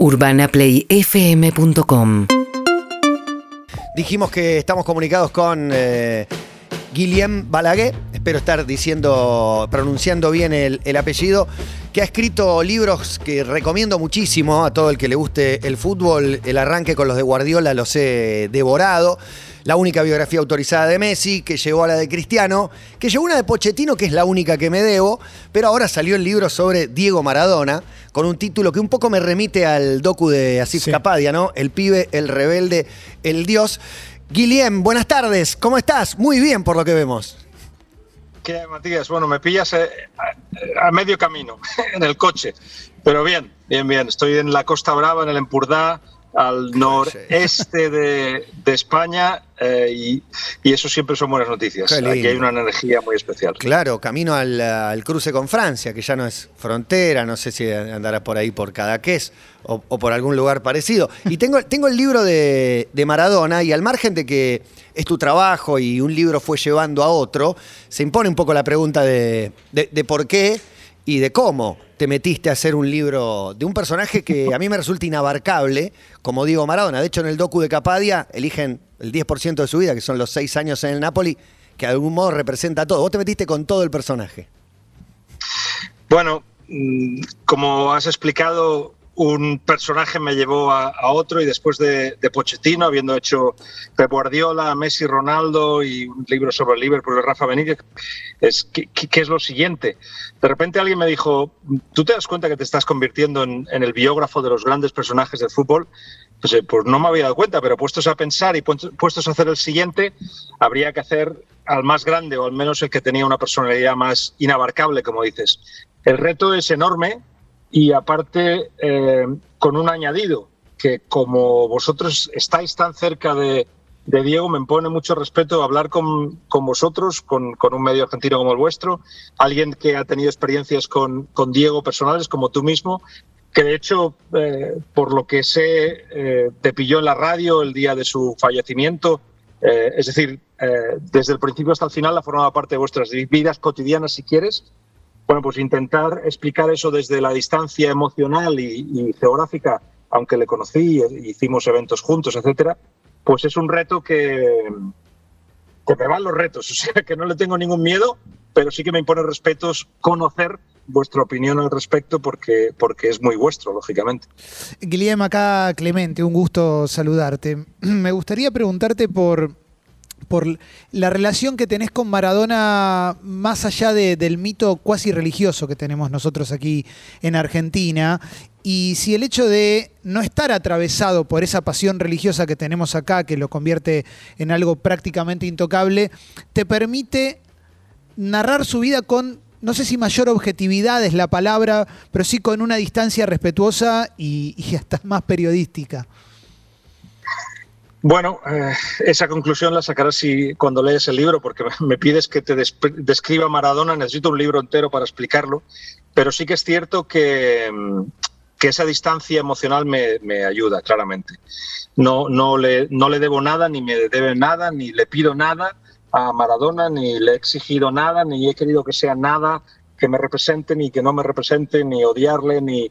UrbanaPlayFM.com Dijimos que estamos comunicados con eh, Guillem Balaguer, espero estar diciendo, pronunciando bien el, el apellido, que ha escrito libros que recomiendo muchísimo a todo el que le guste el fútbol. El arranque con los de Guardiola los he devorado. La única biografía autorizada de Messi, que llegó a la de Cristiano, que llegó una de Pochettino, que es la única que me debo, pero ahora salió el libro sobre Diego Maradona, con un título que un poco me remite al docu de Asif Sí. Kapadia, ¿no? El pibe, el rebelde, el dios. Guillem, buenas tardes, ¿cómo estás? Muy bien por lo que vemos. ¿Qué, Matías? Bueno, me pillas eh, a, a medio camino, en el coche. Pero bien, bien, bien. Estoy en la Costa Brava, en el Empurdá, al noreste de, de España, eh, y, y eso siempre son buenas noticias. Aquí hay una energía muy especial. Claro, camino al, al cruce con Francia, que ya no es frontera, no sé si andará por ahí por Cadaqués o, o por algún lugar parecido. Y tengo, tengo el libro de, de Maradona y al margen de que es tu trabajo y un libro fue llevando a otro, se impone un poco la pregunta de, de- de por qué y de cómo te metiste a hacer un libro de un personaje que a mí me resulta inabarcable, como Diego Maradona. De hecho, en el docu de Capadia eligen el 10% de su vida, que son los seis años en el Napoli, que de algún modo representa todo. Vos te metiste con todo el personaje. Bueno, mm, como has explicado, un personaje me llevó a, otro y después de, de Pochettino, habiendo hecho Pep Guardiola, Messi, Ronaldo y un libro sobre el Liverpool de Rafa Benítez, es ¿qué, es lo siguiente? De repente alguien me dijo, ¿tú te das cuenta que te estás convirtiendo en, el biógrafo de los grandes personajes del fútbol? Pues, eh, pues no me había dado cuenta, pero puestos a pensar y puestos a hacer el siguiente, habría que hacer al más grande o al menos el que tenía una personalidad más inabarcable, como dices. El reto es enorme y aparte eh, con un añadido, que como vosotros estáis tan cerca de, Diego, me impone mucho respeto hablar con, con vosotros, con, con un medio argentino como el vuestro, alguien que ha tenido experiencias con, con Diego personales como tú mismo, que de hecho, eh, por lo que sé, eh, te pilló en la radio el día de su fallecimiento. Eh, es decir, desde el principio hasta el final ha formado parte de vuestras vidas cotidianas, si quieres. Bueno, pues intentar explicar eso desde la distancia emocional y, geográfica, aunque le conocí, hicimos eventos juntos, etcétera, pues es un reto que, que me van los retos, o sea que no le tengo ningún miedo, pero sí que me impone respetos conocer vuestra opinión al respecto porque, porque es muy vuestro, lógicamente. Guillem, acá Clemente, un gusto saludarte. Me gustaría preguntarte por, por la relación que tenés con Maradona más allá de- del mito cuasi religioso que tenemos nosotros aquí en Argentina. Y si el hecho de no estar atravesado por esa pasión religiosa que tenemos acá, que lo convierte en algo prácticamente intocable, te permite narrar su vida con, no sé si mayor objetividad es la palabra, pero sí con una distancia respetuosa y hasta más periodística. Bueno, eh, esa conclusión la sacarás si, cuando lees el libro, porque me- pides que te describa Maradona, necesito un libro entero para explicarlo, pero sí que es cierto que, mm, que esa distancia emocional me, me ayuda, claramente. No, no, le, no le debo nada, ni me debe nada, ni le pido nada a Maradona, ni le he exigido nada, ni he querido que sea nada que me represente, ni que no me represente, ni odiarle, ni...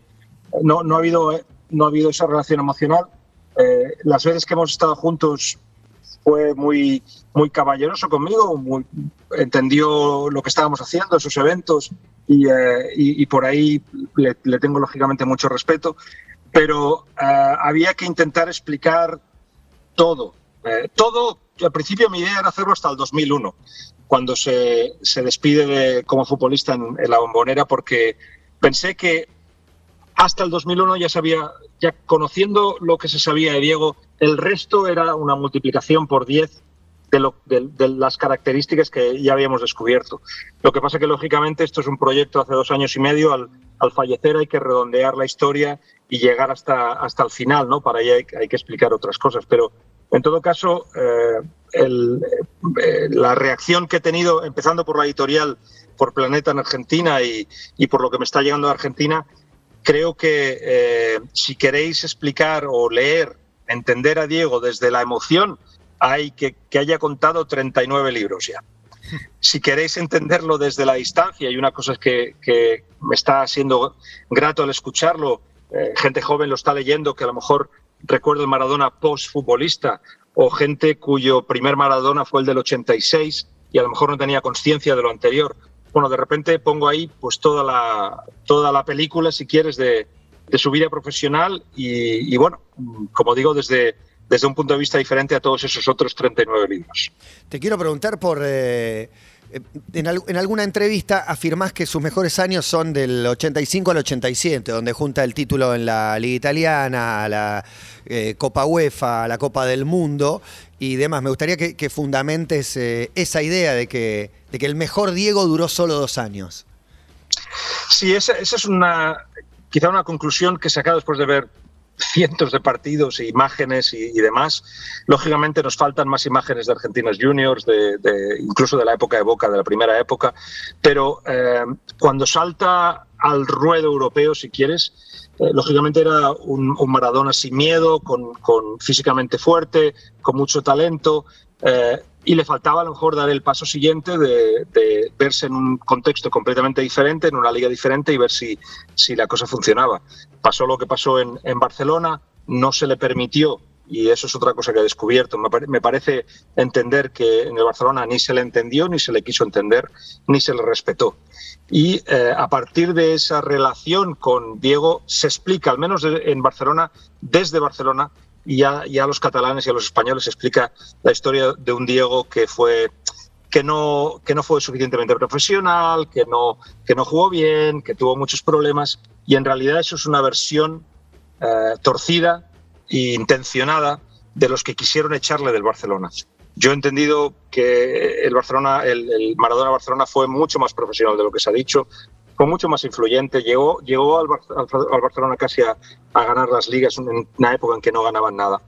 No, no, ha, habido, eh, no ha habido esa relación emocional. Eh, las veces que hemos estado juntos fue muy, muy caballeroso conmigo, entendió lo que estábamos haciendo, esos eventos, y, eh, y- por ahí le, tengo lógicamente mucho respeto, pero eh, había que intentar explicar todo. Todo, al principio mi idea era hacerlo hasta el 2001, cuando se, se despide de, como futbolista en, en la bombonera, porque pensé que hasta el 2001 ya sabía, ya conociendo lo que se sabía de Diego, el resto era una multiplicación por 10 de, lo- las características que ya habíamos descubierto. Lo que pasa que, lógicamente, esto es un proyecto hace dos años y medio. Al, al fallecer hay que redondear la historia y llegar hasta, hasta el final, ¿no? Para ello hay, que explicar otras cosas. Pero, en todo caso, eh, eh, la reacción que he tenido, empezando por la editorial, por Planeta en Argentina y, y por lo que me está llegando de Argentina, creo que eh, si queréis explicar o leer, entender a Diego desde la emoción, hay que, que haya contado 39 libros ya. Si queréis entenderlo desde la distancia, y una cosa es que, que me está siendo grato al escucharlo, eh, gente joven lo está leyendo que a lo mejor recuerda el Maradona post-futbolista o gente cuyo primer Maradona fue el del 86 y a lo mejor no tenía conciencia de lo anterior. Bueno, de repente pongo ahí pues toda la, toda la película, si quieres, de, su vida profesional y, bueno, como digo, desde, desde un punto de vista diferente a todos esos otros 39 libros. Te quiero preguntar por... Eh, en, alguna entrevista afirmás que sus mejores años son del 85 al 87, donde junta el título en la Liga Italiana, la eh, Copa UEFA, la Copa del Mundo y demás. Me gustaría que, fundamentes eh, esa idea de que, de que el mejor Diego duró solo dos años. Sí, esa, esa es una, quizá una conclusión que he sacado después de ver cientos de partidos imágenes y, demás. Lógicamente nos faltan más imágenes de Argentinos Juniors, de, incluso de la época de Boca, de la primera época, pero eh, cuando salta al ruedo europeo, si quieres, eh, lógicamente era un, Maradona sin miedo, con, con, físicamente fuerte, con mucho talento, eh, y le faltaba a lo mejor dar el paso siguiente de, verse en un contexto completamente diferente, en una liga diferente y ver si, si la cosa funcionaba. Pasó lo que pasó en, Barcelona, no se le permitió y eso es otra cosa que he descubierto. Me, parece entender que en el Barcelona ni se le entendió, ni se le quiso entender, ni se le respetó. Y eh, a partir de esa relación con Diego se explica, al menos en Barcelona, desde Barcelona, y ya, a los catalanes y a los españoles explica la historia de un Diego que fue que no, que no fue suficientemente profesional, que no, que no jugó bien, que tuvo muchos problemas y en realidad eso es una versión eh, torcida e intencionada de los que quisieron echarle del Barcelona. Yo he entendido que el Barcelona, el, el Maradona Barcelona fue mucho más profesional de lo que se ha dicho, fue mucho más influyente, llegó, llegó al, Barcelona casi a, ganar las ligas en una época en que no ganaban nada.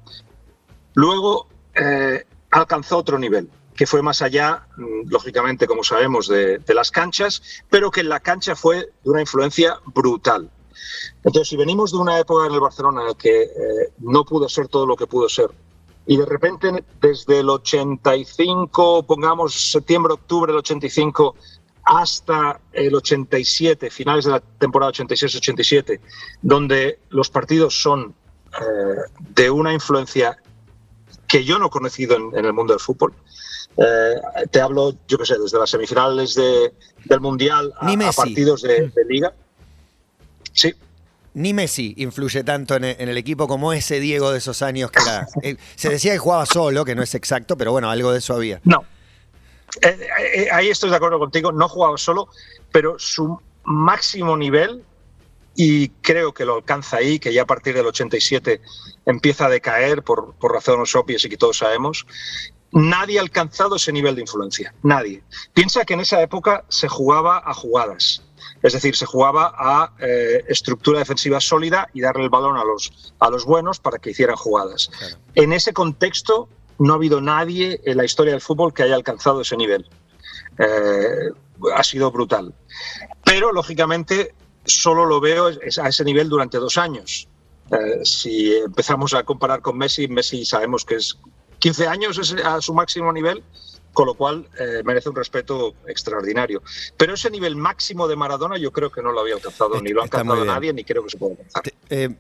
Luego eh, alcanzó otro nivel, que fue más allá, mm, lógicamente, como sabemos, de, las canchas, pero que en la cancha fue de una influencia brutal. Entonces, si venimos de una época en el Barcelona en la que eh, no pudo ser todo lo que pudo ser, y de repente desde el 85, pongamos septiembre, octubre del 85, hasta el 87, finales de la temporada 86-87, donde los partidos son eh, de una influencia que yo no he conocido en, el mundo del fútbol. Eh, te hablo, yo qué sé, desde las semifinales de, del Mundial a, partidos de, liga. Sí. Ni Messi influye tanto en el, equipo como ese Diego de esos años que era. Eh, se decía que jugaba solo, que no es exacto, pero bueno, algo de eso había. No, eh, eh, ahí estoy de acuerdo contigo, no jugaba solo, pero su máximo nivel, y creo que lo alcanza ahí, que ya a partir del 87 empieza a decaer por, por razones obvias y que todos sabemos, nadie ha alcanzado ese nivel de influencia, nadie. Piensa que en esa época se jugaba a jugadas, es decir, se jugaba a eh, estructura defensiva sólida y darle el balón a los, a los buenos para que hicieran jugadas. En ese contexto, no ha habido nadie en la historia del fútbol que haya alcanzado ese nivel. Eh, ha sido brutal. Pero, lógicamente, solo lo veo a ese nivel durante dos años. Eh, si empezamos a comparar con Messi, Messi sabemos que es 15 años a su máximo nivel, con lo cual eh, merece un respeto extraordinario. Pero ese nivel máximo de Maradona yo creo que no lo había alcanzado, ni lo ha alcanzado nadie, ni creo que se pueda alcanzar.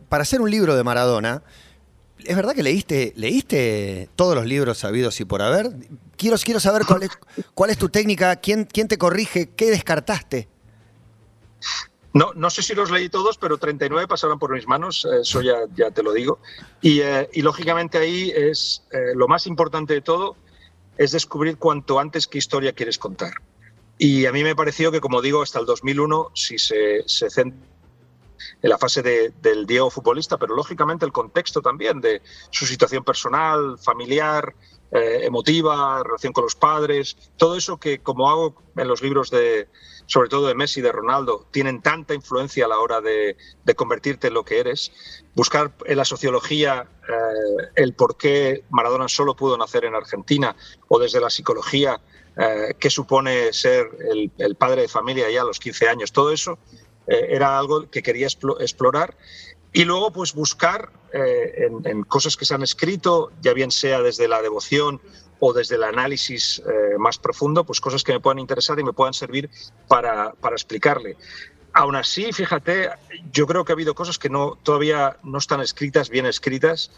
para hacer un libro de Maradona, ¿Es verdad que leíste, leíste todos los libros sabidos y por haber? Quiero, quiero saber cuál es, cuál es tu técnica, quién, quién te corrige, qué descartaste. No, no sé si los leí todos, pero 39 pasaron por mis manos, eso ya, ya te lo digo. Y, eh, y lógicamente ahí es eh, lo más importante de todo, es descubrir cuanto antes qué historia quieres contar. Y a mí me pareció que, como digo, hasta el 2001, si se, se centra en la fase del Diego futbolista, pero lógicamente el contexto también de su situación personal, familiar, eh, emotiva, relación con los padres, todo eso que como hago en los libros de, sobre todo de Messi de Ronaldo, tienen tanta influencia a la hora de, convertirte en lo que eres. Buscar en la sociología eh, el por qué Maradona solo pudo nacer en Argentina o desde la psicología eh, qué supone ser el, el, padre de familia ya a los 15 años. Todo eso eh, era algo que quería explorar. Y luego, pues buscar eh, en, cosas que se han escrito, ya bien sea desde la devoción o desde el análisis eh, más profundo, pues cosas que me puedan interesar y me puedan servir para, para explicarle. Aún así, fíjate, yo creo que ha habido cosas que no, todavía no están escritas, bien escritas.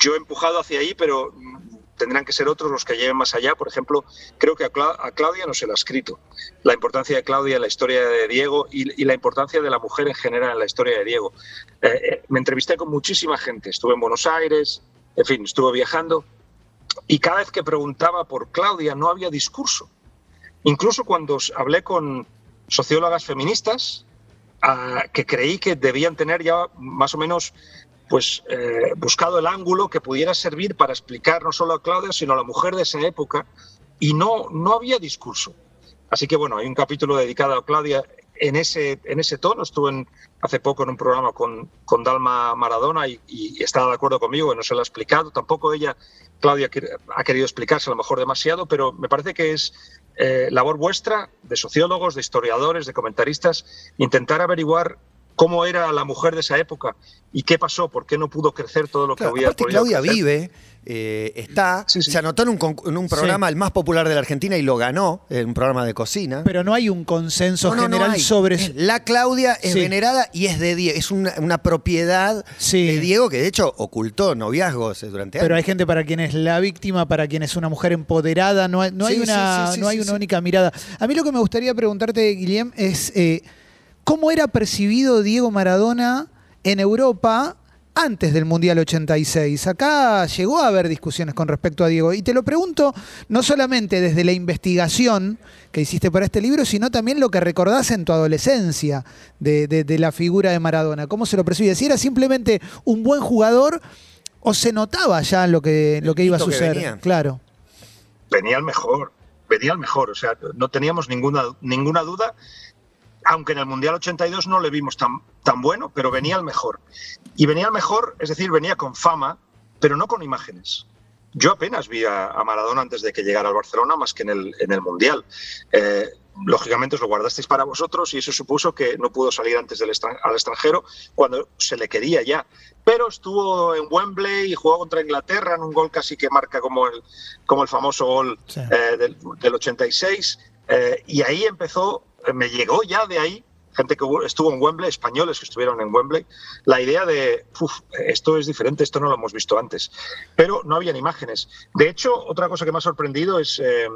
Yo he empujado hacia ahí, pero tendrán que ser otros los que lleven más allá. Por ejemplo, creo que a, Claudia no se la ha escrito. La importancia de Claudia en la historia de Diego y, la importancia de la mujer en general en la historia de Diego. Eh, eh, me entrevisté con muchísima gente. Estuve en Buenos Aires, en fin, estuve viajando. Y cada vez que preguntaba por Claudia no había discurso. Incluso cuando hablé con sociólogas feministas que creí que debían tener ya más o menos pues eh, buscado el ángulo que pudiera servir para explicar no solo a Claudia, sino a la mujer de esa época, y no, no había discurso. Así que bueno, hay un capítulo dedicado a Claudia en ese, en ese tono. Estuve hace poco en un programa con, con Dalma Maradona y, y, estaba de acuerdo conmigo, no se lo ha explicado. Tampoco ella, Claudia, ha querido explicarse a lo mejor demasiado, pero me parece que es eh, labor vuestra, de sociólogos, de historiadores, de comentaristas, intentar averiguar cómo era la mujer de esa época y qué pasó, por qué no pudo crecer todo lo que había podido Claudia vive, eh, está, se anotó en un, programa el más popular de la Argentina y lo ganó, en un programa de cocina. Pero no hay un consenso general sobre... La Claudia es venerada y es de Diego, es una, propiedad de Diego que de hecho ocultó noviazgos durante años. Pero hay gente para quien es la víctima, para quien es una mujer empoderada, no hay, no hay una, no hay una única mirada. A mí lo que me gustaría preguntarte, Guillem, es... Eh, cómo era percibido Diego Maradona en Europa antes del Mundial 86. Acá llegó a haber discusiones con respecto a Diego. Y te lo pregunto no solamente desde la investigación que hiciste para este libro, sino también lo que recordás en tu adolescencia de, la figura de Maradona. ¿Cómo se lo percibe? Si era simplemente un buen jugador o se notaba ya lo que, lo que iba a suceder. Claro. Venía el mejor, venía el mejor. O sea, no teníamos ninguna, ninguna duda aunque en el Mundial 82 no le vimos tan, tan bueno, pero venía el mejor. Y venía el mejor, es decir, venía con fama, pero no con imágenes. Yo apenas vi a, Maradona antes de que llegara al Barcelona, más que en el, en el Mundial. Eh, lógicamente os lo guardasteis para vosotros y eso supuso que no pudo salir antes del al extranjero cuando se le quería ya. Pero estuvo en Wembley y jugó contra Inglaterra en un gol casi que marca como el, como el famoso gol eh, del, del, 86. Eh, y ahí empezó me llegó ya de ahí, gente que estuvo en Wembley, españoles que estuvieron en Wembley, la idea de, esto es diferente, esto no lo hemos visto antes. Pero no habían imágenes. De hecho, otra cosa que me ha sorprendido es eh,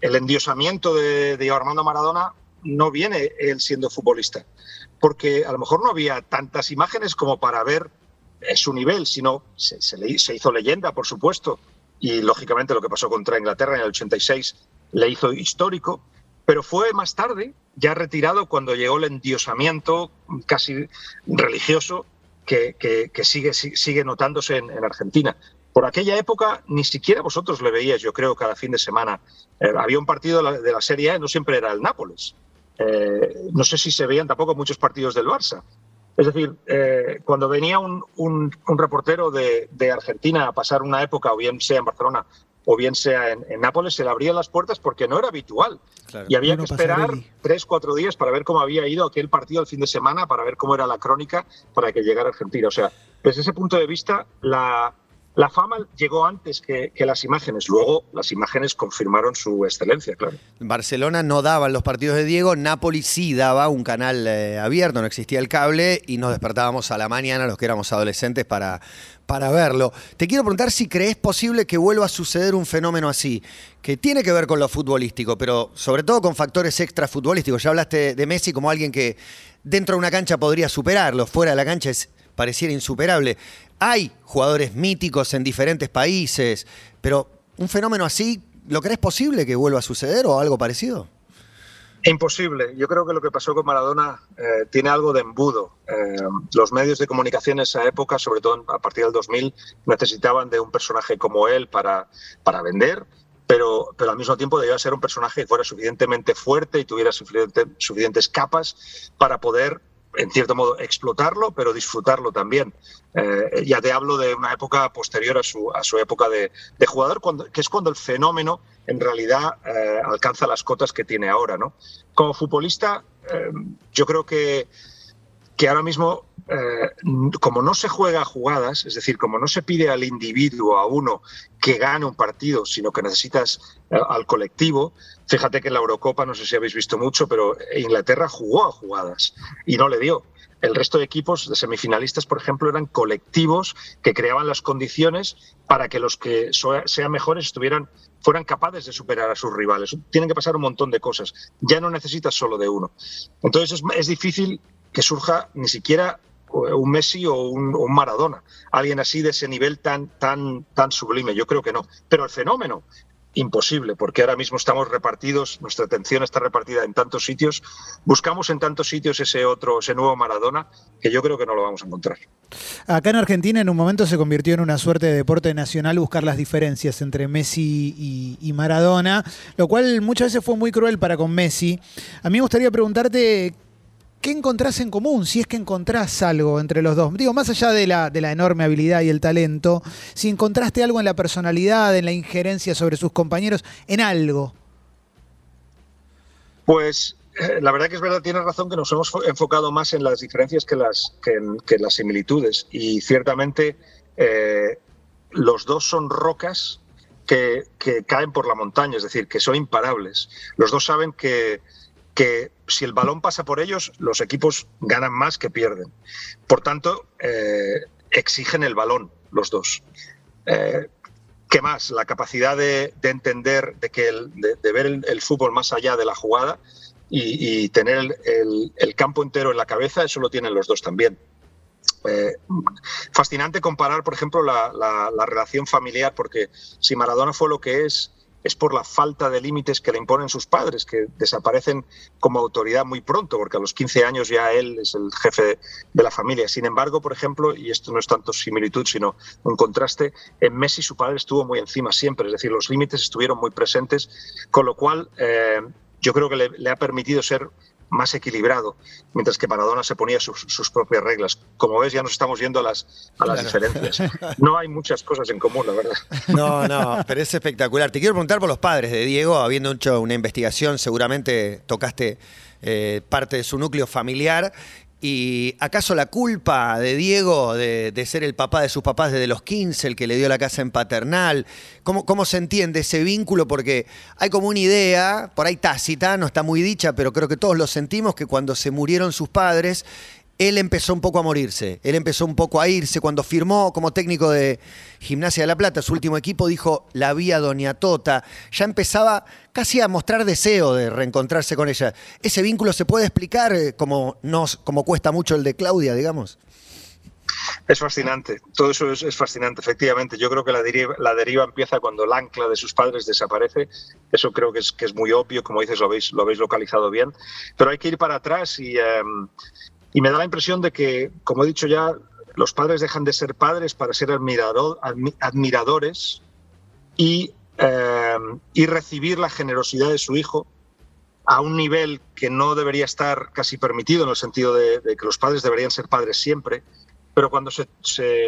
el endiosamiento de, de Armando Maradona no viene él siendo futbolista, porque a lo mejor no había tantas imágenes como para ver eh, su nivel, sino se, se, hizo leyenda, por supuesto, y lógicamente lo que pasó contra Inglaterra en el 86 le hizo histórico, pero fue más tarde, ya retirado, cuando llegó el endiosamiento casi religioso que, sigue, sigue notándose en, Argentina. Por aquella época ni siquiera vosotros le veíais, yo creo, cada fin de semana. Eh, había un partido de la, Serie A, no siempre era el Nápoles. Eh, no sé si se veían tampoco muchos partidos del Barça. Es decir, eh, cuando venía un, reportero de, de, Argentina a pasar una época, o bien sea en Barcelona o bien sea en, Nápoles, se le abrían las puertas porque no era habitual. y había que esperar tres, cuatro días para ver cómo había ido aquel partido el fin de semana, para ver cómo era la crónica, para que llegara a Argentina. O sea, desde ese punto de vista, la, la fama llegó antes que, las imágenes. Luego las imágenes confirmaron su excelencia, claro. Barcelona no daban los partidos de Diego, Nápoles sí daba un canal eh, abierto, no existía el cable y nos despertábamos a la mañana los que éramos adolescentes para, para verlo. Te quiero preguntar si crees posible que vuelva a suceder un fenómeno así, que tiene que ver con lo futbolístico, pero sobre todo con factores extra futbolísticos. Ya hablaste de Messi como alguien que dentro de una cancha podría superarlo, fuera de la cancha es pareciera insuperable. Hay jugadores míticos en diferentes países, pero un fenómeno así, ¿lo crees posible que vuelva a suceder o algo parecido? Imposible. Yo creo que lo que pasó con Maradona eh, tiene algo de embudo. Eh, los medios de comunicación en esa época, sobre todo a partir del 2000, necesitaban de un personaje como él para, para vender, pero, pero al mismo tiempo debía ser un personaje que fuera suficientemente fuerte y tuviera suficientes capas para poder en cierto modo, explotarlo, pero disfrutarlo también. Eh, ya te hablo de una época posterior a su, a su época de, jugador, cuando, que es cuando el fenómeno en realidad eh, alcanza las cotas que tiene ahora. ¿no? Como futbolista, eh, yo creo que, que ahora mismo, como no se juega a jugadas, es decir, como no se pide al individuo, a uno, que gane un partido, sino que necesitas al colectivo, fíjate que en la Eurocopa, no sé si habéis visto mucho, pero Inglaterra jugó a jugadas y no le dio. El resto de equipos de semifinalistas, por ejemplo, eran colectivos que creaban las condiciones para que los que sean mejores estuvieran fueran capaces de superar a sus rivales. Tienen que pasar un montón de cosas. Ya no necesitas solo de uno. Entonces es, difícil que surja ni siquiera un Messi o un, un, Maradona, alguien así de ese nivel tan, tan, tan sublime. Yo creo que no. Pero el fenómeno imposible, porque ahora mismo estamos repartidos, nuestra atención está repartida en tantos sitios, buscamos en tantos sitios ese otro, ese nuevo Maradona, que yo creo que no lo vamos a encontrar. Acá en Argentina en un momento se convirtió en una suerte de deporte nacional buscar las diferencias entre Messi y, y Maradona, lo cual muchas veces fue muy cruel para con Messi. A mí me gustaría preguntarte ¿qué encontrás en común? Si es que encontrás algo entre los dos. Digo, más allá de la, de la enorme habilidad y el talento, si encontraste algo en la personalidad, en la injerencia sobre sus compañeros, en algo. Pues eh, la verdad que es verdad, tienes razón que nos hemos enfocado más en las diferencias que, las, que, en, las similitudes. Y ciertamente eh, los dos son rocas que, que caen por la montaña, es decir, que son imparables. Los dos saben que que si el balón pasa por ellos, los equipos ganan más que pierden. Por tanto, eh, exigen el balón los dos. Eh, ¿Qué más? La capacidad de, entender, de, que de, ver el, fútbol más allá de la jugada y, tener el, campo entero en la cabeza, eso lo tienen los dos también. Eh, fascinante comparar, por ejemplo, la relación familiar, porque si Maradona fue lo que es, es por la falta de límites que le imponen sus padres, que desaparecen como autoridad muy pronto, porque a los 15 años ya él es el jefe de la familia. Sin embargo, por ejemplo, y esto no es tanto similitud, sino un contraste, en Messi su padre estuvo muy encima siempre, es decir, los límites estuvieron muy presentes, con lo cual eh, yo creo que le ha permitido ser más equilibrado, mientras que Maradona se ponía sus, propias reglas. Como ves, ya nos estamos yendo a las, a las diferencias. No hay muchas cosas en común, la verdad. No, no, pero es espectacular. Te quiero preguntar por los padres de Diego, habiendo hecho una investigación, seguramente tocaste eh, parte de su núcleo familiar ¿Y acaso la culpa de Diego de, ser el papá de sus papás desde los 15, el que le dio la casa en paternal? ¿Cómo, ¿Cómo se entiende ese vínculo? Porque hay como una idea, por ahí tácita, no está muy dicha, pero creo que todos lo sentimos, que cuando se murieron sus padres, él empezó un poco a morirse, él empezó un poco a irse. Cuando firmó como técnico de Gimnasia de La Plata, su último equipo dijo la vía Doña Tota. Ya empezaba casi a mostrar deseo de reencontrarse con ella. ¿Ese vínculo se puede explicar eh, como, nos, como cuesta mucho el de Claudia, digamos? Es fascinante, todo eso es, fascinante, efectivamente. Yo creo que la deriva, la deriva, empieza cuando el ancla de sus padres desaparece. Eso creo que es, muy obvio, como dices, lo habéis, lo habéis localizado bien. Pero hay que ir para atrás y, em, y me da la impresión de que, como he dicho ya, los padres dejan de ser padres para ser admiradores y, eh, y recibir la generosidad de su hijo a un nivel que no debería estar casi permitido, en el sentido de, que los padres deberían ser padres siempre, pero cuando se,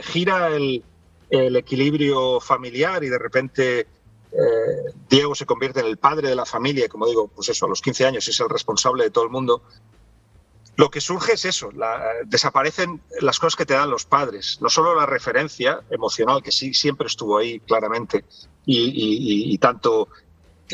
gira el, equilibrio familiar y de repente eh, Diego se convierte en el padre de la familia, como digo, pues eso, a los 15 años es el responsable de todo el mundo, lo que surge es eso, desaparecen las cosas que te dan los padres, no solo la referencia emocional, que sí siempre estuvo ahí claramente, y, tanto,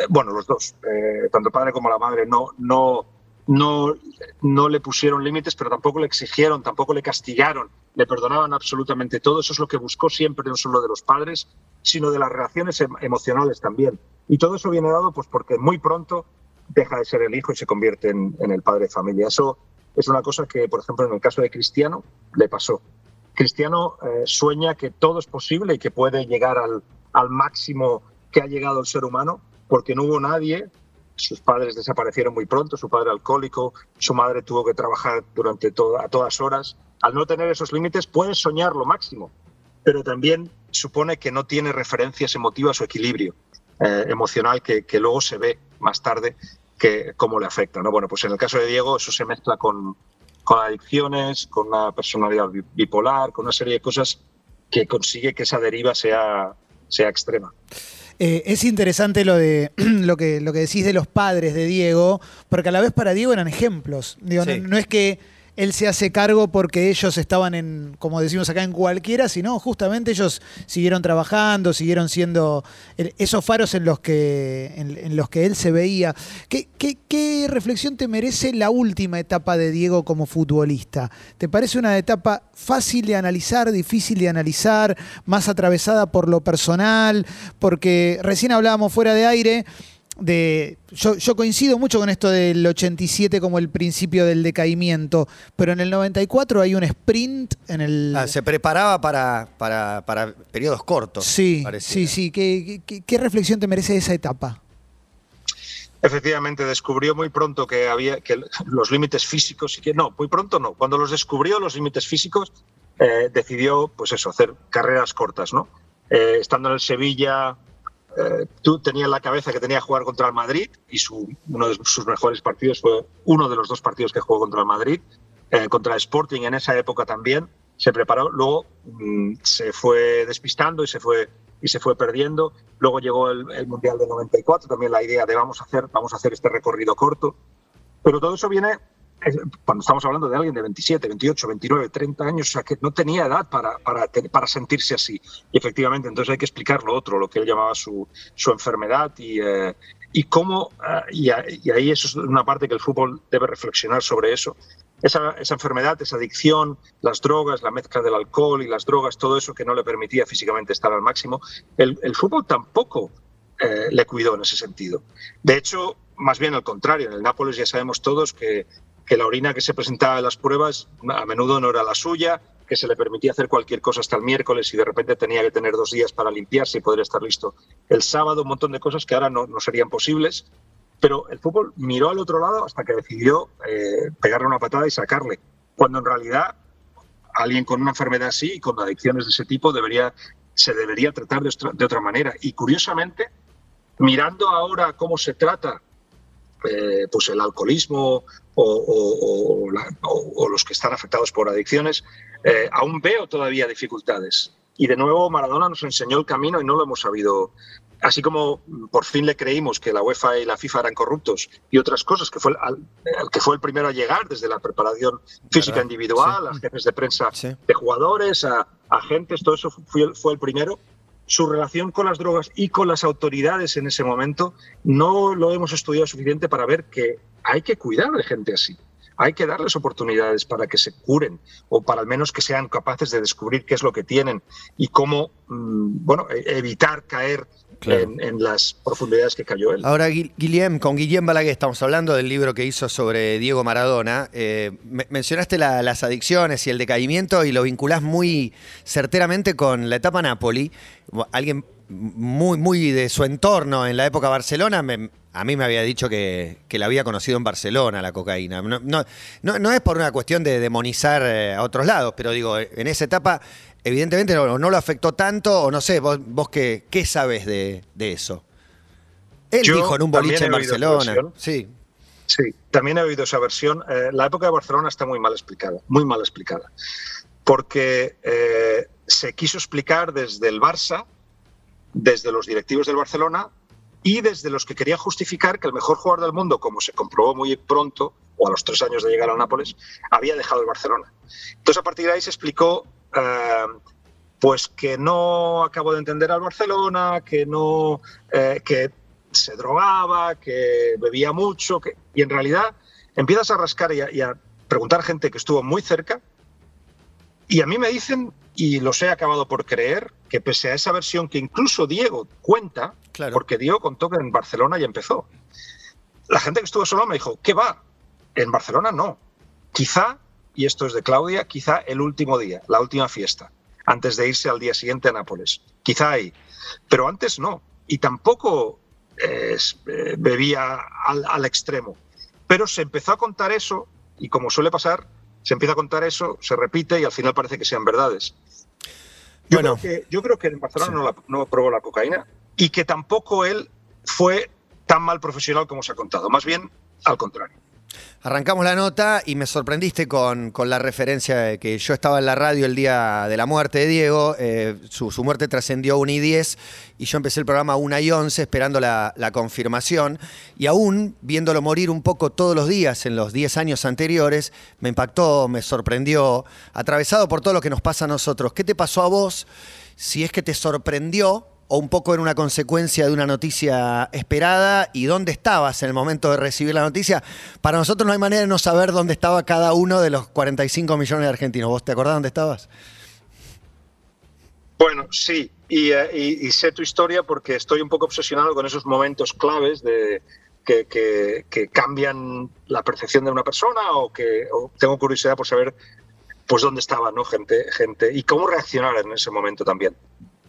bueno, los dos, eh, tanto el padre como la madre, no, no, no, no le pusieron límites, pero tampoco le exigieron, tampoco le castigaron, le perdonaban absolutamente todo. Eso es lo que buscó siempre, no solo de los padres, sino de las relaciones em, emocionales también. Y todo eso viene dado pues porque muy pronto deja de ser el hijo y se convierte en, en el padre de familia. Eso es una cosa que, por ejemplo, en el caso de Cristiano le pasó. Cristiano eh, sueña que todo es posible y que puede llegar al, al máximo que ha llegado el ser humano, porque no hubo nadie, sus padres desaparecieron muy pronto, su padre alcohólico, su madre tuvo que trabajar durante a todas horas. Al no tener esos límites, puedes soñar lo máximo, pero también supone que no tiene referencias emotivas o equilibrio eh, emocional que, que, luego se ve más tarde que, cómo le afecta. ¿no? Bueno, pues en el caso de Diego eso se mezcla con, con adicciones, con una personalidad bipolar, con una serie de cosas que consigue que esa deriva sea, sea extrema. Eh, es interesante lo de lo que, lo que decís de los padres de Diego, porque a la vez para Diego eran ejemplos. Digo, no, es que él se hace cargo porque ellos estaban en, como decimos acá, en cualquiera, sino justamente ellos siguieron trabajando, siguieron siendo esos faros en los que, en, los que él se veía. ¿Qué, qué reflexión te merece la última etapa de Diego como futbolista? ¿Te parece una etapa fácil de analizar, difícil de analizar, más atravesada por lo personal? Porque recién hablábamos fuera de aire de. Yo, coincido mucho con esto del 87 como el principio del decaimiento, pero en el 94 hay un sprint en el. Ah, se preparaba para, para, periodos cortos. Sí, sí, sí. ¿Qué, ¿Qué, reflexión te merece esa etapa? Efectivamente, descubrió muy pronto que había que los límites físicos y que no, muy pronto no. Cuando los descubrió los límites físicos, eh, decidió, pues eso, hacer carreras cortas, ¿no? Eh, estando en el Sevilla, eh, tú tenías la cabeza que tenía que jugar contra el Madrid y uno de sus mejores partidos fue uno de los dos partidos que jugó contra el Madrid, eh, contra Sporting en esa época también. Se preparó, luego mm, se fue despistando y se fue y se fue perdiendo. Luego llegó el, el, Mundial de 94, también la idea de vamos a hacer vamos a hacer este recorrido corto. Pero todo eso viene cuando estamos hablando de alguien de 27, 28, 29, 30 años, o sea, que no tenía edad para, para, para sentirse así. Y efectivamente, entonces hay que explicar lo otro, lo que él llamaba su, su enfermedad y, eh, y cómo, eh, y, ahí eso es una parte que el fútbol debe reflexionar sobre eso. Esa, esa, enfermedad, esa adicción, las drogas, la mezcla del alcohol y las drogas, todo eso que no le permitía físicamente estar al máximo, el, el fútbol tampoco eh, le cuidó en ese sentido. De hecho, más bien al contrario, en el Nápoles ya sabemos todos que que la orina que se presentaba en las pruebas a menudo no era la suya, que se le permitía hacer cualquier cosa hasta el miércoles y de repente tenía que tener dos días para limpiarse y poder estar listo el sábado, un montón de cosas que ahora no, serían posibles. Pero el fútbol miró al otro lado hasta que decidió eh, pegarle una patada y sacarle, cuando en realidad alguien con una enfermedad así y con adicciones de ese tipo debería, se debería tratar de, de otra manera. Y curiosamente, mirando ahora cómo se trata eh, pues el alcoholismo o, los que están afectados por adicciones, eh, aún veo todavía dificultades. Y de nuevo Maradona nos enseñó el camino y no lo hemos sabido. Así como por fin le creímos que la UEFA y la FIFA eran corruptos y otras cosas, que fue el, que fue el primero a llegar desde la preparación física individual, a jefes de prensa de jugadores, a agentes, todo eso fue, fue el primero su relación con las drogas y con las autoridades en ese momento no lo hemos estudiado suficiente para ver que hay que cuidar de gente así. Hay que darles oportunidades para que se curen o para al menos que sean capaces de descubrir qué es lo que tienen y cómo mm, bueno, e-, evitar caer en, las profundidades que cayó él. Ahora, Guillem, con Guillem Balaguer estamos hablando del libro que hizo sobre Diego Maradona. Eh, mencionaste las adicciones y el decaimiento y lo vinculás muy certeramente con la etapa Napoli. Alguien muy, muy de su entorno en la época Barcelona, a mí me había dicho que, la había conocido en Barcelona, la cocaína. No, no, es por una cuestión de demonizar eh, a otros lados, pero digo, en esa etapa evidentemente no, no, lo afectó tanto, o no sé, vos, vos qué, qué sabes de, eso. Él dijo en un boliche en Barcelona. Sí. Sí, también he oído esa versión. Eh, la época de Barcelona está muy mal explicada, muy mal explicada. Porque eh, se quiso explicar desde el Barça, desde los directivos del Barcelona y desde los que querían justificar que el mejor jugador del mundo, como se comprobó muy pronto, o a los tres años de llegar al Nápoles, había dejado el Barcelona. Entonces, a partir de ahí se explicó eh, pues que no acabo de entender al Barcelona, que no eh, que se drogaba, que bebía mucho, que, y en realidad empiezas a rascar y a, preguntar a gente que estuvo muy cerca, y a mí me dicen, y los he acabado por creer, que pese a esa versión que incluso Diego cuenta, porque Diego contó que en Barcelona ya empezó, la gente que estuvo solo me dijo, ¿qué va? En Barcelona no. Quizá y esto es de Claudia, quizá el último día, la última fiesta, antes de irse al día siguiente a Nápoles. Quizá ahí. Pero antes no. Y tampoco eh, bebía al, extremo. Pero se empezó a contar eso y como suele pasar, se empieza a contar eso, se repite y al final parece que sean verdades. Yo, creo, que, yo creo que en Barcelona no, probó la cocaína y que tampoco él fue tan mal profesional como se ha contado. Más bien al contrario. Arrancamos la nota y me sorprendiste con, con, la referencia de que yo estaba en la radio el día de la muerte de Diego, eh, su, muerte trascendió a 1 y 10 y yo empecé el programa a 1 y 11 esperando la, la, confirmación y aún viéndolo morir un poco todos los días en los 10 años anteriores, me impactó, me sorprendió, atravesado por todo lo que nos pasa a nosotros. ¿Qué te pasó a vos? Si es que te sorprendió o un poco era una consecuencia de una noticia esperada y dónde estabas en el momento de recibir la noticia. Para nosotros no hay manera de no saber dónde estaba cada uno de los 45 millones de argentinos. ¿Vos te acordás dónde estabas? Bueno, sí, y, y, sé tu historia porque estoy un poco obsesionado con esos momentos claves de, que, cambian la percepción de una persona o que tengo curiosidad por saber pues dónde estaba ¿no? gente, gente y cómo reaccionar en ese momento también.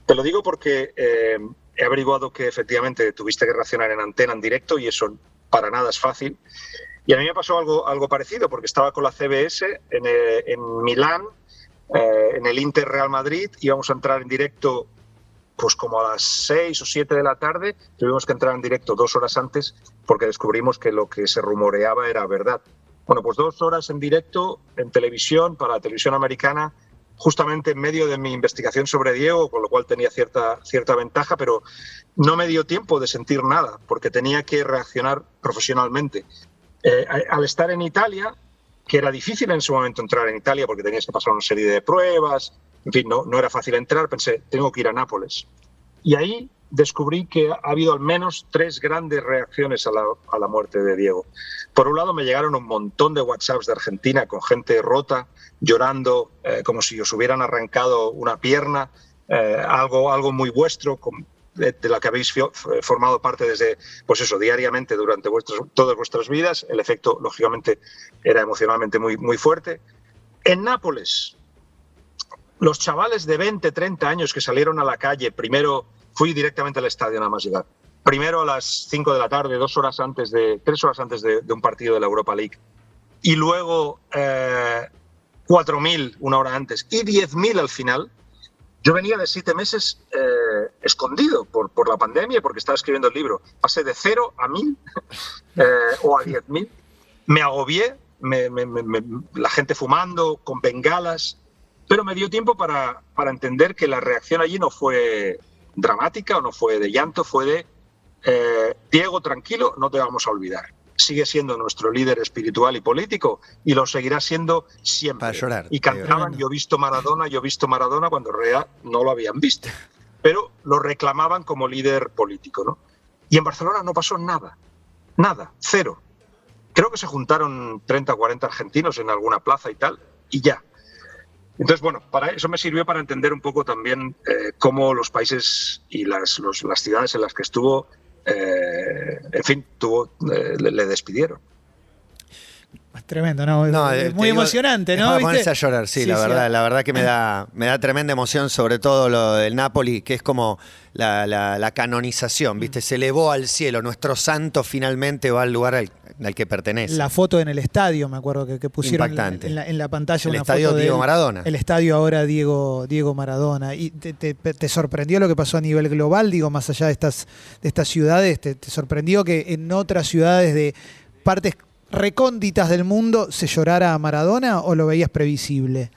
Te lo digo porque eh, he averiguado que efectivamente tuviste que reaccionar en antena, en directo, y eso para nada es fácil. Y a mí me pasó algo, algo parecido, porque estaba con la CBS en, eh, en Milán, eh, en el Inter Real Madrid, íbamos a entrar en directo pues como a las 6 o 7 de la tarde, tuvimos que entrar en directo dos horas antes porque descubrimos que lo que se rumoreaba era verdad. Bueno, pues dos horas en directo en televisión para la televisión americana justamente en medio de mi investigación sobre Diego, con lo cual tenía cierta, cierta ventaja, pero no me dio tiempo de sentir nada, porque tenía que reaccionar profesionalmente. Eh, al estar en Italia, que era difícil en ese momento entrar en Italia porque tenías que pasar una serie de pruebas, en fin, no, no era fácil entrar, pensé, tengo que ir a Nápoles. Y ahí descubrí que ha habido al menos tres grandes reacciones a la, a la, muerte de Diego. Por un lado, me llegaron un montón de WhatsApps de Argentina con gente rota, llorando, eh, como si os hubieran arrancado una pierna, eh, algo, algo muy vuestro, de, la que habéis formado parte desde, pues eso, diariamente durante vuestros, todas vuestras vidas. El efecto, lógicamente, era emocionalmente muy, muy fuerte. En Nápoles, los chavales de 20, 30 años que salieron a la calle, primero fui directamente al estadio nada más llegar. Primero a las 5 de la tarde, dos horas antes de, tres horas antes de, de un partido de la Europa League. Y luego eh, 4.000 una hora antes y 10.000 al final. Yo venía de siete meses eh, escondido por, por, la pandemia porque estaba escribiendo el libro. Pasé de cero a mil eh, o a 10.000. Me agobié, me, me, me, la gente fumando, con bengalas, pero me dio tiempo para, para entender que la reacción allí no fue dramática o no fue de llanto, fue de eh, Diego, tranquilo, no te vamos a olvidar. Sigue siendo nuestro líder espiritual y político y lo seguirá siendo siempre. Para llorar, y cantaban, yo he visto Maradona, yo he visto Maradona cuando Rea no lo habían visto, pero lo reclamaban como líder político. ¿no? Y en Barcelona no pasó nada, nada, cero. Creo que se juntaron 30 o 40 argentinos en alguna plaza y tal, y ya. Entonces, bueno, para eso me sirvió para entender un poco también eh, cómo los países y las, los, las ciudades en las que estuvo, eh, en fin, tuvo, eh, le, le, despidieron. Es tremendo, ¿no? no es muy digo, emocionante, ¿no? Es ponerse a llorar, sí, sí la verdad, sí. la verdad que me da, me da tremenda emoción, sobre todo lo del Napoli, que es como la, la, la canonización, ¿viste? Se elevó al cielo, nuestro santo finalmente va al lugar al, al que pertenece. La foto en el estadio, me acuerdo que, que pusieron Impactante. En, la, en la pantalla el una estadio foto Diego. Maradona. El estadio ahora Diego, Diego Maradona. ¿Y te, te, te, sorprendió lo que pasó a nivel global, digo, más allá de estas, de estas ciudades? ¿Te, ¿Te sorprendió que en otras ciudades de partes recónditas del mundo se llorara a Maradona o lo veías previsible?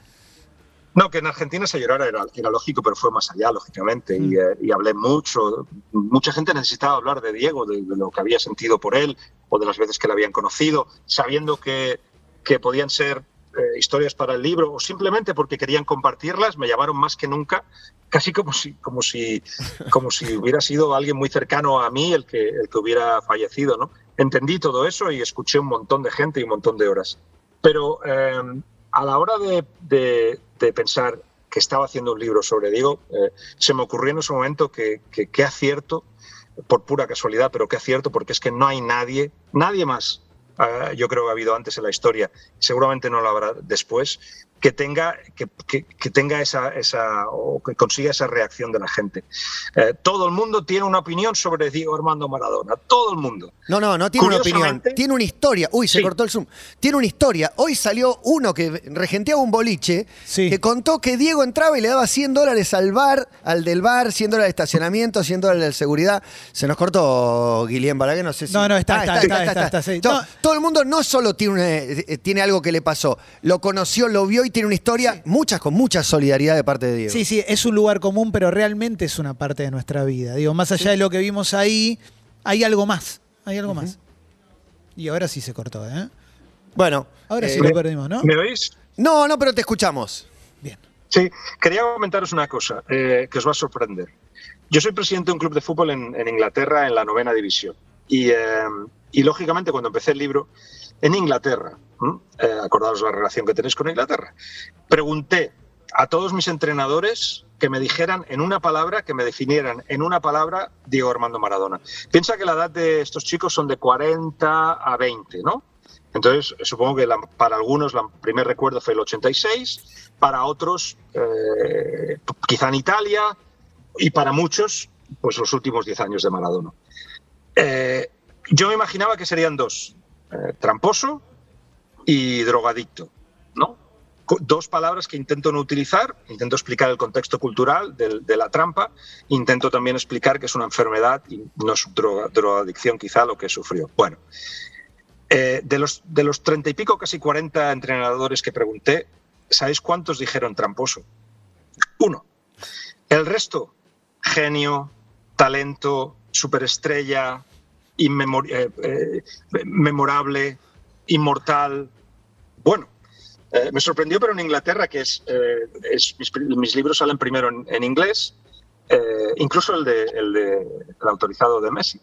No, que en Argentina se llorara era, era lógico, pero fue más allá, lógicamente. Mm. Y, eh, y, hablé mucho. Mucha gente necesitaba hablar de Diego, de, de, lo que había sentido por él o de las veces que lo habían conocido, sabiendo que, que podían ser eh, historias para el libro o simplemente porque querían compartirlas, me llamaron más que nunca, casi como si, como si, como si hubiera sido alguien muy cercano a mí el que, el que hubiera fallecido. ¿no? Entendí todo eso y escuché un montón de gente y un montón de horas. Pero eh, a la hora de, de, pensar que estaba haciendo un libro sobre Diego, eh, se me ocurrió en ese momento que, que acierto, por pura casualidad, pero que acierto porque es que no hay nadie, nadie más Uh, yo creo que ha habido antes en la historia, seguramente no lo habrá después, que tenga, que, que- que tenga esa, esa, o que consiga esa reacción de la gente. Eh, todo el mundo tiene una opinión sobre Diego Armando Maradona, todo el mundo. No, no, no tiene una opinión. Tiene una historia. Uy, se Sí. cortó el zoom. Tiene una historia. Hoy salió uno que regenteaba un boliche Sí. que contó que Diego entraba y le daba 100 dólares al bar, al del bar, 100 dólares de estacionamiento, 100 dólares de seguridad. Se nos cortó Guillén Balaguer, no sé si. No, no, está, Ah, está, está, está, está, sí. No, No. Todo el mundo no solo tiene, una- eh, tiene algo que le pasó, lo conoció, lo vio y tiene una historia, muchas con mucha solidaridad de parte de Diego. Sí, sí, es un lugar común, pero realmente es una parte de nuestra vida. Digo, más allá de lo que vimos ahí, hay algo más. Hay algo más. Y ahora sí se cortó, ¿eh? Bueno. Ahora sí eh, lo perdimos, ¿no? ¿Me oís? no, no, pero te escuchamos. Bien. Sí, quería comentaros una cosa eh, que os va a sorprender. Yo soy presidente de un club de fútbol en, en Inglaterra, en la novena división. Y, eh, y, lógicamente, cuando empecé el libro, en Inglaterra, eh, acordaos la relación que tenéis con Inglaterra, pregunté a todos mis entrenadores que me dijeran en una palabra, que me definieran en una palabra Diego Armando Maradona. Piensa que la edad de estos chicos son de 40 a 20, ¿no? Entonces, supongo que para algunos el primer recuerdo fue el 86, para otros eh, quizá en Italia y para muchos, pues los últimos 10 años de Maradona. Eh, yo me imaginaba que serían dos, eh, tramposo y drogadicto, ¿no? Dos palabras que intento no utilizar, intento explicar el contexto cultural de, la trampa, intento también explicar que es una enfermedad y no es droga- drogadicción quizá lo que sufrió. Bueno, eh, de los de los treinta y pico, casi 40 entrenadores que pregunté, ¿sabéis cuántos dijeron tramposo? Uno. El resto, genio, talento, superestrella, inmemor- eh, eh, memorable, inmortal. Bueno, eh, me sorprendió, pero en Inglaterra, que es, mis, libros salen primero en, inglés, incluso el, de, el, el autorizado de Messi,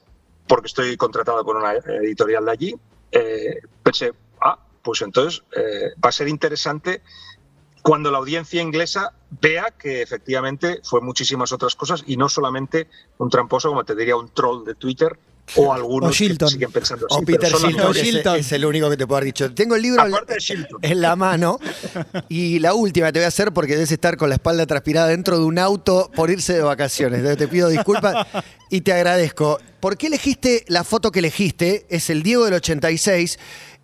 porque estoy contratado con una editorial de allí. pensé, ah, pues entonces va a ser interesante cuando la audiencia inglesa vea que efectivamente fue muchísimas otras cosas y no solamente un tramposo, como te diría, un troll de Twitter o algunos O Shilton. que siguen pensando así. O Peter Shilton, es- el único que te puedo haber dicho. Tengo el libro en, Aparte de Shilton. en la mano y la última te voy a hacer porque debes estar con la espalda transpirada dentro de un auto por irse de vacaciones. Entonces te pido disculpas y te agradezco. ¿Por qué elegiste la foto que elegiste? Es el Diego del 86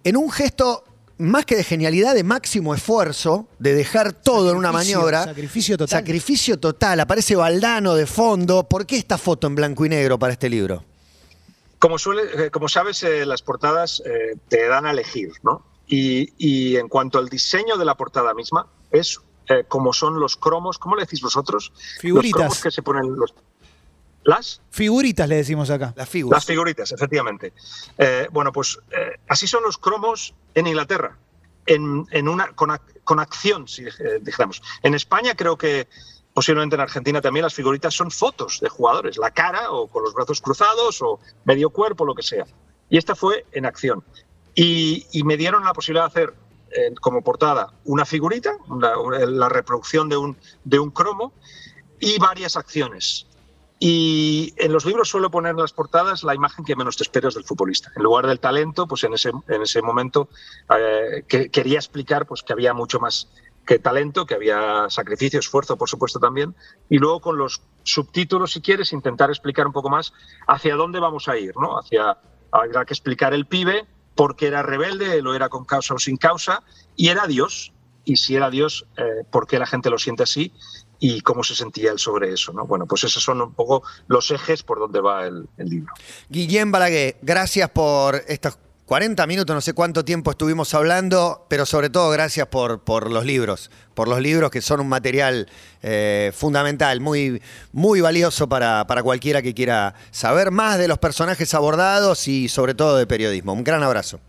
en un gesto más que de genialidad, de máximo esfuerzo, de dejar todo en una maniobra. sacrificio total. Sacrificio total. Aparece Valdano de fondo. ¿Por qué esta foto en blanco y negro para este libro? Como, suele, eh, como sabes, eh, las portadas eh, te dan a elegir, ¿no? Y, y en cuanto al diseño de la portada misma, es eh, como son los cromos, ¿cómo le decís vosotros? Figuritas. Los cromos que se ponen los... ¿Las? Figuritas le decimos acá. Las figuras. Las figuritas, efectivamente. Eh, bueno, pues eh, así son los cromos en Inglaterra, en, en una, con, ac- con acción, si eh, dijéramos. En España creo que posiblemente en Argentina también las figuritas son fotos de jugadores, la cara o con los brazos cruzados o medio cuerpo, lo que sea. Y esta fue en acción. Y, me dieron la posibilidad de hacer eh, como portada una figurita, la reproducción de un, de un cromo y varias acciones. Y en los libros suelo poner en las portadas la imagen que menos te esperas del futbolista. En lugar del talento, pues en ese, en ese momento eh, que, quería explicar pues, que había mucho más que talento, que había sacrificio, esfuerzo, por supuesto, también. Y luego con los subtítulos, si quieres, intentar explicar un poco más hacia dónde vamos a ir, ¿no? Hacia, habrá que explicar el pibe, por qué era rebelde, lo era con causa o sin causa, y era Dios. Y si era Dios, eh, ¿por qué la gente lo siente así? y cómo se sentía él sobre eso. ¿no? Bueno, pues esos son un poco los ejes por donde va el, el libro. Guillén Balaguer, gracias por estos 40 minutos, no sé cuánto tiempo estuvimos hablando, pero sobre todo gracias por, por los libros, por los libros que son un material eh, fundamental, muy, muy valioso para, para cualquiera que quiera saber más de los personajes abordados y sobre todo de periodismo. Un gran abrazo.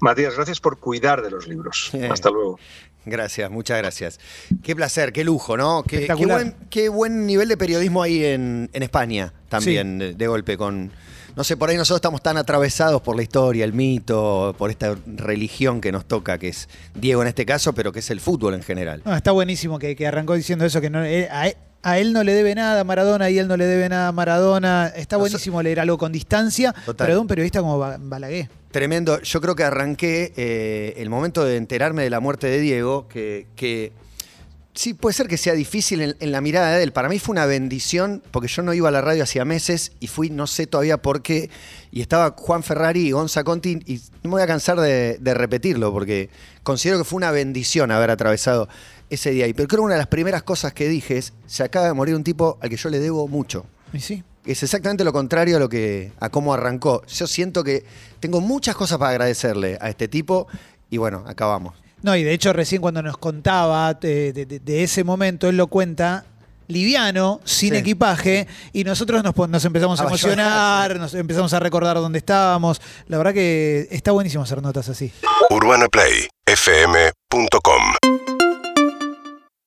Matías, gracias por cuidar de los libros. Eh. Hasta luego. Gracias, muchas gracias. Qué placer, qué lujo, ¿no? Qué, buen, qué buen nivel de periodismo hay en, en España también, de, de golpe, con... No sé, por ahí nosotros estamos tan atravesados por la historia, el mito, por esta religión que nos toca, que es Diego en este caso, pero que es el fútbol en general. No, está buenísimo que, que arrancó diciendo eso, que no, eh, a- a él no le debe nada a Maradona y él no le debe nada a Maradona. Está buenísimo leer algo con distancia, Total. pero de un periodista como Ba- Balaguer. Tremendo. Yo creo que arranqué eh, el momento de enterarme de la muerte de Diego, que, que sí puede ser que sea difícil en, en la mirada de él. Para mí fue una bendición, porque yo no iba a la radio hacía meses y fui, no sé todavía por qué, y estaba Juan Ferrari y Gonza Conti, y no me voy a cansar de, de repetirlo, porque considero que fue una bendición haber atravesado ese día. Y pero creo que una de las primeras cosas que dije es, se acaba de morir un tipo al que yo le debo mucho Y sí. es exactamente lo contrario a lo que a cómo arrancó. Yo siento que tengo muchas cosas para agradecerle a este tipo y bueno, acabamos. No, y de hecho recién cuando nos contaba de, de- de- de ese momento, él lo cuenta liviano, sin Sí, equipaje, y nosotros nos, nos empezamos a A emocionar, llorar, nos empezamos a recordar dónde estábamos. La verdad que está buenísimo hacer notas así. UrbanaPlayFM.com